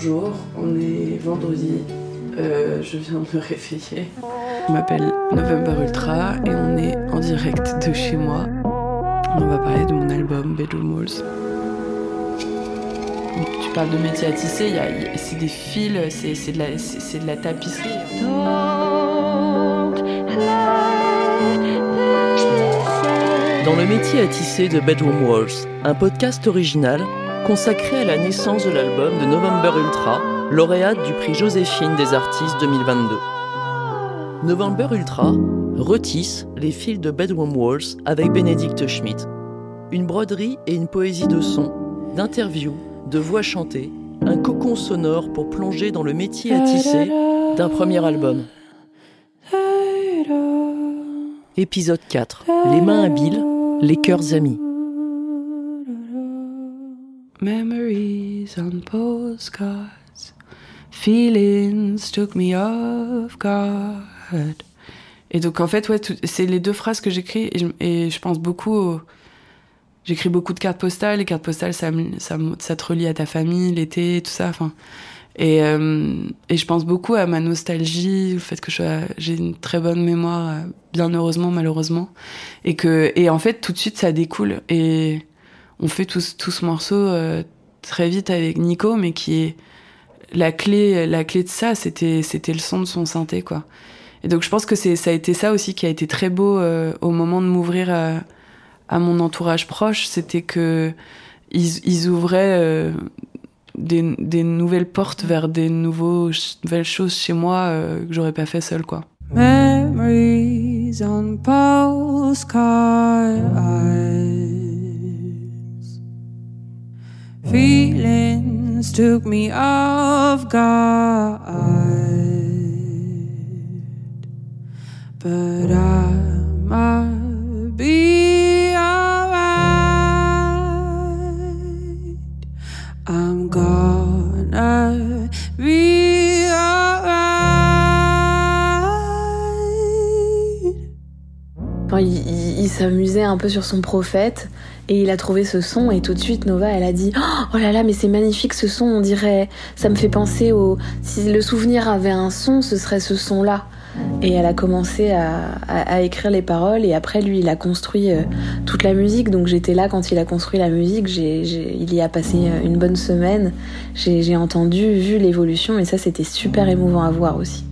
Bonjour, on est vendredi. Euh, je viens de me réveiller. Je m'appelle November Ultra et on est en direct de chez moi. On va parler de mon album Bedroom Walls. Tu parles de métier à tisser, c'est des fils, c'est de, de la tapisserie. Dans le métier à tisser de Bedroom Walls, un podcast original consacré à la naissance de l'album de November Ultra, lauréate du prix Joséphine des artistes 2022. November Ultra retisse les fils de Bedroom Walls avec Bénédicte Schmidt. Une broderie et une poésie de son, d'interviews, de voix chantées, un cocon sonore pour plonger dans le métier à tisser d'un premier album. Épisode 4. Les mains habiles, les cœurs amis. Memories on postcards. Feelings took me off guard. Et donc en fait, ouais, c'est les deux phrases que j'écris et, je pense beaucoup. J'écris beaucoup de cartes postales. Les cartes postales, ça te relie à ta famille, l'été, tout ça. Enfin, et, euh, et je pense beaucoup à ma nostalgie, au fait que j'ai une très bonne mémoire, euh, bien heureusement, malheureusement, et que et en fait tout de suite ça découle. Et on fait tout, ce morceau euh, très vite avec Nico, mais qui est la clé, la clé de ça, c'était, c'était le son de son synthé, quoi. Et donc je pense que ça a été ça aussi qui a été très beau euh, au moment de m'ouvrir à, mon entourage proche, c'était que ils, ouvraient euh, des, nouvelles portes vers des nouveaux, nouvelles choses chez moi que j'aurais pas fait seul, quoi. Memories on Feelings took me off guard, but I il, s'amusait un peu sur son prophète. Et il a trouvé ce son et tout de suite Nova elle a dit oh là là mais c'est magnifique ce son on dirait ça me fait penser au si le souvenir avait un son ce serait ce son là et elle a commencé à, écrire les paroles et après lui il a construit euh, toute la musique donc j'étais là quand il a construit la musique il y a passé euh, une bonne semaine j'ai entendu vu l'évolution et ça c'était super émouvant à voir aussi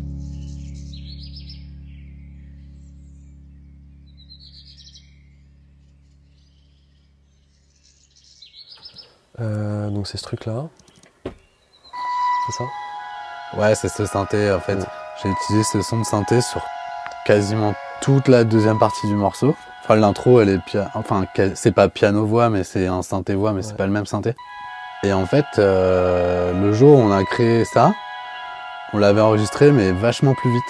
Euh, donc c'est ce truc-là. C'est ça? Ouais, c'est ce synthé. En fait, j'ai utilisé ce son de synthé sur quasiment toute la deuxième partie du morceau. Enfin, l'intro, elle est enfin, c'est pas piano-voix, mais c'est un synthé-voix, mais c'est pas le même synthé. Et en fait, euh, le jour où on a créé ça, on l'avait enregistré, mais vachement plus vite.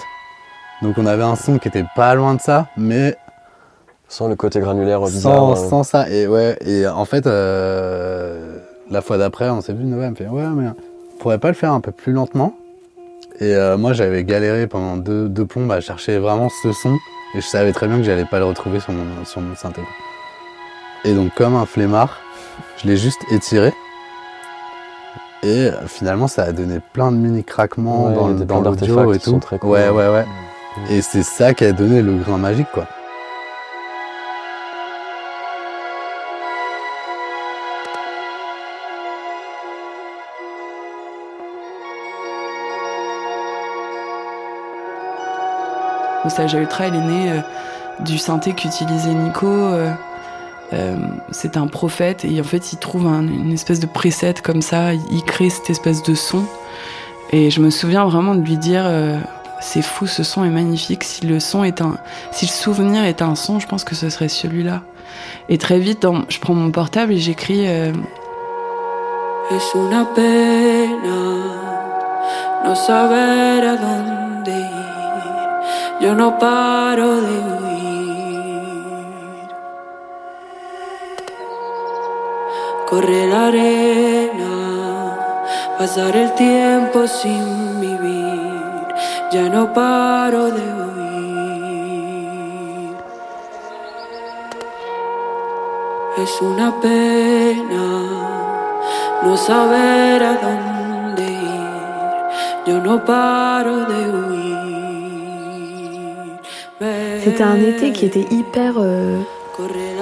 Donc on avait un son qui était pas loin de ça, mais sans le côté granulaire bizarre. Sans, euh. sans ça. Et ouais, et en fait, euh, la fois d'après, on s'est vu, Nova me fait Ouais, mais on pourrait pas le faire un peu plus lentement? Et euh, moi, j'avais galéré pendant deux, deux plombes à chercher vraiment ce son. Et je savais très bien que j'allais pas le retrouver sur mon, sur mon synthé. Et donc, comme un flemmard, je l'ai juste étiré. Et finalement, ça a donné plein de mini craquements dans, dans l'audio et tout. ouais, ouais, ouais. Et c'est ça qui a donné le grain magique, quoi. Nostalgia Ultra, elle est née euh, du synthé qu'utilisait Nico. Euh, euh, c'est un prophète et en fait il trouve une espèce de preset comme ça, il crée cette espèce de son. Et je me souviens vraiment de lui dire c'est fou, ce son est magnifique. Si le son est un, si le souvenir est un son, je pense que ce serait celui-là. Et très vite, je prends mon portable et j'écris. Es saber a yo no paro de huir. Corre la arena, pasar el tiempo sin vivir, ya no paro de huir. Es una pena no saber a dónde ir. C'était un été qui était hyper euh,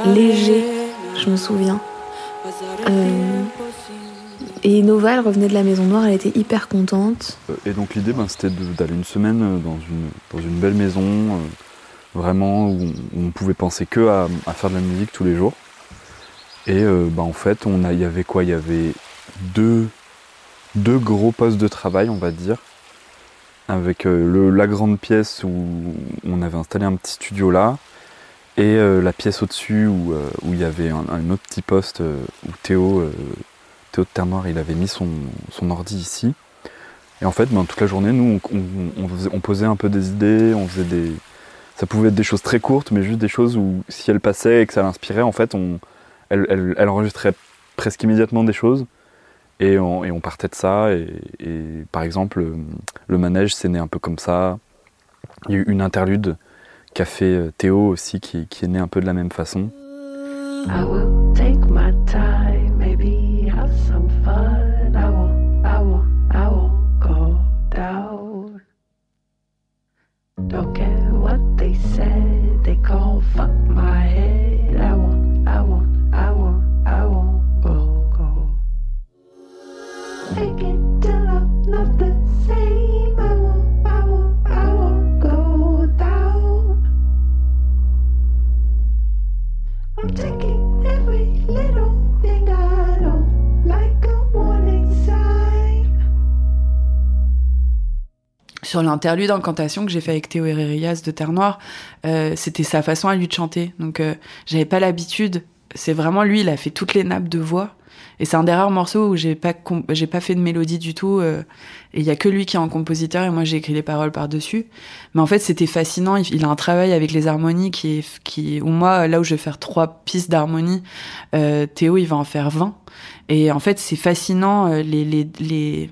léger, je me souviens. Euh, et Nova, elle revenait de la Maison Noire, elle était hyper contente. Euh, et donc l'idée, ben, c'était d'aller une semaine dans une, belle maison, vraiment où on, pouvait penser que à, faire de la musique tous les jours. Et ben, en fait, il y avait quoi? Il y avait deux gros postes de travail, on va dire avec euh, la grande pièce où on avait installé un petit studio là, et euh, la pièce au-dessus où, euh, il y avait un, autre petit poste où Théo, Théo de Terre Noire, il avait mis son, ordi ici. Et en fait, ben, toute la journée, nous, on, posait un peu des idées, on faisait des... Ça pouvait être des choses très courtes, mais juste des choses où si elle passait et que ça l'inspirait, en fait, on, elle enregistrait presque immédiatement des choses. Et on, partait de ça. Et, par exemple, le manège, c'est né un peu comme ça. Il y a eu une interlude qu'a fait euh, Théo aussi, qui, est né un peu de la même façon. Sur l'interlude d'Incantation que j'ai fait avec Théo Herrerias de Terre Noire, euh, c'était sa façon à lui de chanter. Donc euh, j'avais pas l'habitude. C'est vraiment lui, il a fait toutes les nappes de voix. Et c'est un des rares morceaux où j'ai pas j'ai pas fait de mélodie du tout. Euh, et il y a que lui qui est en compositeur et moi j'ai écrit les paroles par dessus. Mais en fait c'était fascinant. Il, a un travail avec les harmonies qui est qui où moi là où je vais faire trois pistes d'harmonie, Théo il va en faire 20. Et en fait c'est fascinant les les, les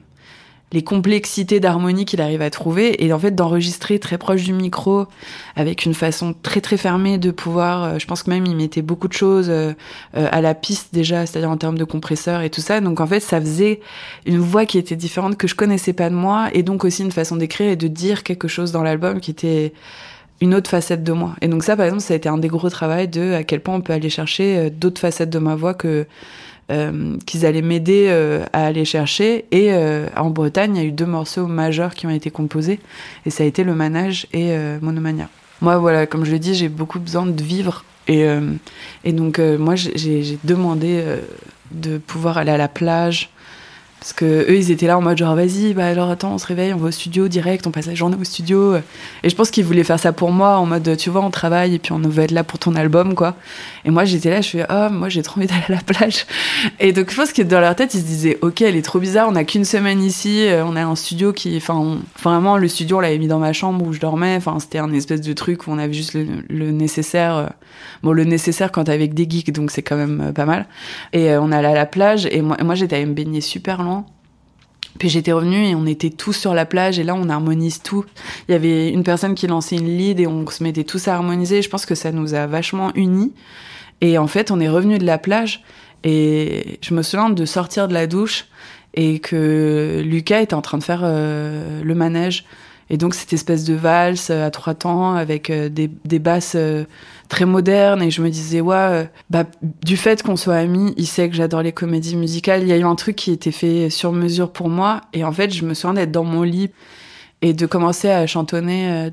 les complexités d'harmonie qu'il arrive à trouver et en fait d'enregistrer très proche du micro avec une façon très très fermée de pouvoir euh, je pense que même il mettait beaucoup de choses euh, euh, à la piste déjà c'est-à-dire en termes de compresseur et tout ça. Donc en fait ça faisait une voix qui était différente que je connaissais pas de moi et donc aussi une façon d'écrire et de dire quelque chose dans l'album qui était une autre facette de moi. Et donc ça par exemple ça a été un des gros travaux de à quel point on peut aller chercher d'autres facettes de ma voix que euh, qu'ils allaient m'aider euh, à aller chercher. Et euh, en Bretagne, il y a eu deux morceaux majeurs qui ont été composés, et ça a été le manage et Monomania. Moi, voilà, comme je l'ai dit, j'ai beaucoup besoin de vivre. Et, et donc, moi, j'ai demandé de pouvoir aller à la plage, parce que eux, ils étaient là en mode genre, vas-y, bah alors attends, on se réveille, on va au studio direct, on passe la journée au studio. Et je pense qu'ils voulaient faire ça pour moi, en mode, tu vois, on travaille et puis on va être là pour ton album, quoi. Et moi, j'étais là, je fais, oh, moi, j'ai trop envie d'aller à la plage. Et donc, je pense que dans leur tête, ils se disaient, ok, elle est trop bizarre, on a qu'une semaine ici, euh, on a un studio qui, enfin, vraiment, le studio, on l'avait mis dans ma chambre où je dormais. Enfin, c'était un espèce de truc où on avait juste le, nécessaire. Euh, bon, le nécessaire quand t'es avec des geeks, donc c'est quand même euh, pas mal. Et on allait à la plage et moi, moi j'étais à me baigner super loin puis j'étais revenue et on était tous sur la plage et là on harmonise tout. Il y avait une personne qui lançait une lead et on se mettait tous à harmoniser. Je pense que ça nous a vachement unis. Et en fait on est revenu de la plage et je me souviens de sortir de la douche et que Lucas était en train de faire euh, le manège. Et donc cette espèce de valse à trois temps avec euh, des, basses euh, très moderne et je me disais ouais euh, bah du fait qu'on soit amis il sait que j'adore les comédies musicales. Il y a eu un truc qui était fait sur mesure pour moi. Et en fait je me souviens d'être dans mon lit et de commencer à chantonner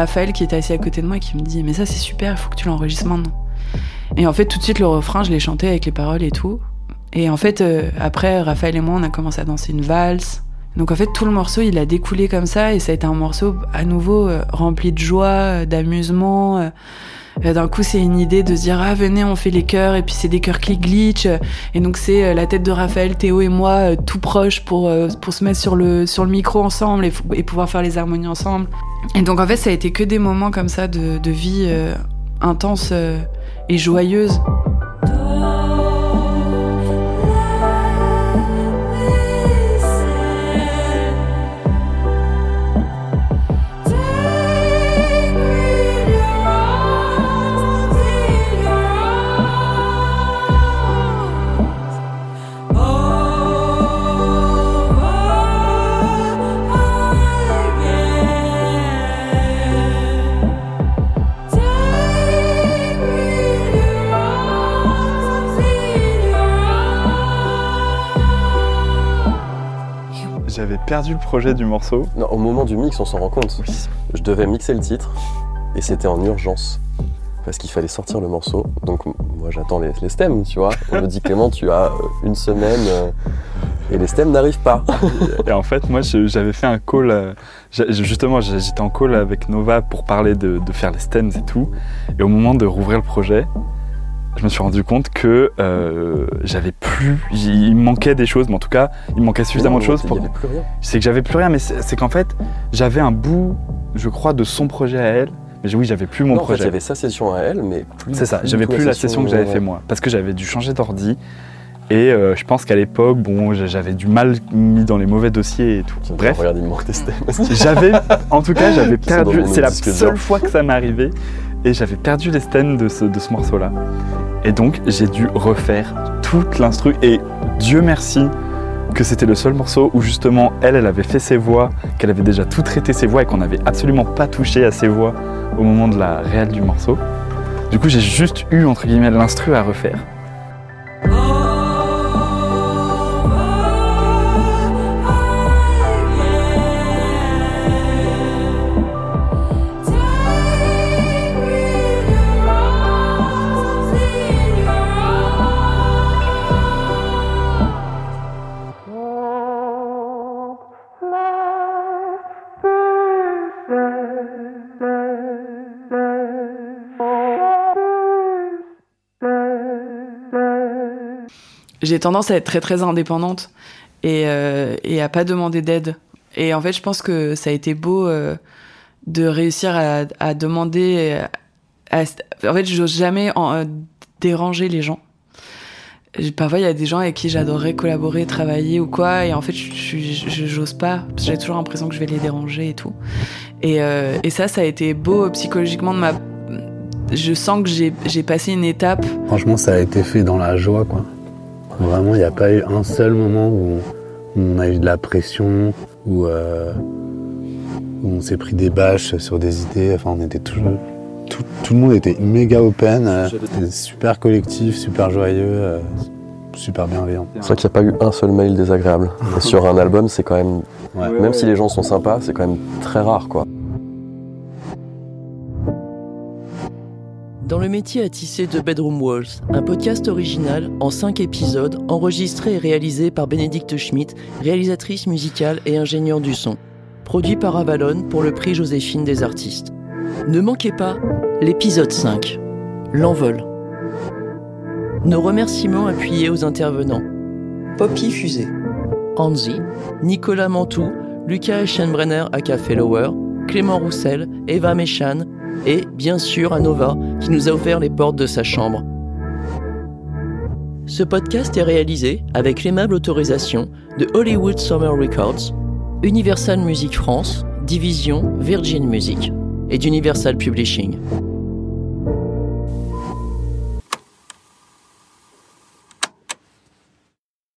Raphaël qui était assis à côté de moi qui me dit mais ça c'est super, il faut que tu l'enregistres maintenant. Et en fait tout de suite le refrain je l'ai chanté avec les paroles et tout. Et en fait euh, après Raphaël et moi on a commencé à danser une valse. Donc en fait tout le morceau il a découlé comme ça et ça a été un morceau à nouveau euh, rempli de joie, euh, d'amusement. D'un coup, c'est une idée de se dire ah venez, on fait les chœurs et puis c'est des chœurs qui glitch et donc c'est la tête de Raphaël, Théo et moi tout proches pour pour se mettre sur le sur le micro ensemble et pouvoir faire les harmonies ensemble. Et donc en fait, ça a été que des moments comme ça de, vie euh, intense euh, et joyeuse. Perdu le projet du morceau. Non, au moment du mix, on s'en rend compte. Je devais mixer le titre et c'était en urgence parce qu'il fallait sortir le morceau. Donc moi j'attends les, les stems, tu vois. On me dit Clément, tu as euh, une semaine euh, et les stems n'arrivent pas. Et en fait, moi, j'avais fait un call. euh, justement, j'étais en call avec Nova pour parler de, de faire les stems et tout. Et au moment de rouvrir le projet, je me suis rendu compte que euh, j'avais plus. Il me manquait des choses, mais en tout cas, il me manquait suffisamment de choses pour. C'est que j'avais plus rien, mais c'est qu'en fait, j'avais un bout, je crois, de son projet à elle. Mais oui, j'avais plus mon Non, en fait, projet. avait sa session à elle, mais plus. C'est ça, j'avais plus la session que j'avais ouais. fait moi, parce que j'avais dû changer d'ordi. Et euh, je pense qu'à l'époque, bon, j'a- j'avais du mal mis dans les mauvais dossiers et tout. Bref, Regarde, il me manque des j'avais, en tout cas, j'avais perdu. C'est la seule fois que ça m'est arrivé, et j'avais perdu les stems de ce, de ce morceau-là. Et donc, j'ai dû refaire toute l'instru. Et Dieu merci que c'était le seul morceau où justement elle, elle avait fait ses voix, qu'elle avait déjà tout traité ses voix et qu'on n'avait absolument pas touché à ses voix au moment de la réelle du morceau. Du coup, j'ai juste eu entre guillemets l'instru à refaire. J'ai tendance à être très très indépendante et, euh, et à pas demander d'aide. Et en fait, je pense que ça a été beau euh, de réussir à, demander. à- en fait, j'ose jamais euh, déranger les gens. Parfois, il y a des gens avec qui j'adorerais collaborer, travailler ou quoi, et en fait, je j'ose pas. J'ai toujours l'impression que je vais les déranger et tout. Et, euh, et ça, ça a été beau euh, psychologiquement de ma. Je sens que j'ai passé une étape Franchement, ça a été fait dans la joie, quoi. Vraiment, il n'y a pas eu un seul moment où on, où on a eu de la pression, où, euh, où on s'est pris des bâches sur des idées. Enfin, on était toujours. Tout, tout le monde était méga open, euh, super collectif, super joyeux, euh, super bienveillant. C'est vrai qu'il n'y a pas eu un seul mail désagréable. Sur un album, c'est quand même. Ouais. Même si les gens sont sympas, c'est quand même très rare, quoi. Dans le métier à tisser de Bedroom Walls, un podcast original en 5 épisodes enregistré et réalisé par Bénédicte Schmidt, réalisatrice musicale et ingénieure du son. Produit par Avalon pour le prix Joséphine des artistes. Ne manquez pas l'épisode 5, L'envol. Nos remerciements appuyés aux intervenants. Poppy Fusée, Anzi, Nicolas Mantoux, Lucas Eschenbrenner à Café Lower, Clément Roussel, Eva Méchan et, bien sûr, à Nova qui nous a offert les portes de sa chambre. Ce podcast est réalisé avec l'aimable autorisation de Hollywood Summer Records, Universal Music France, Division Virgin Music et d'Universal Publishing.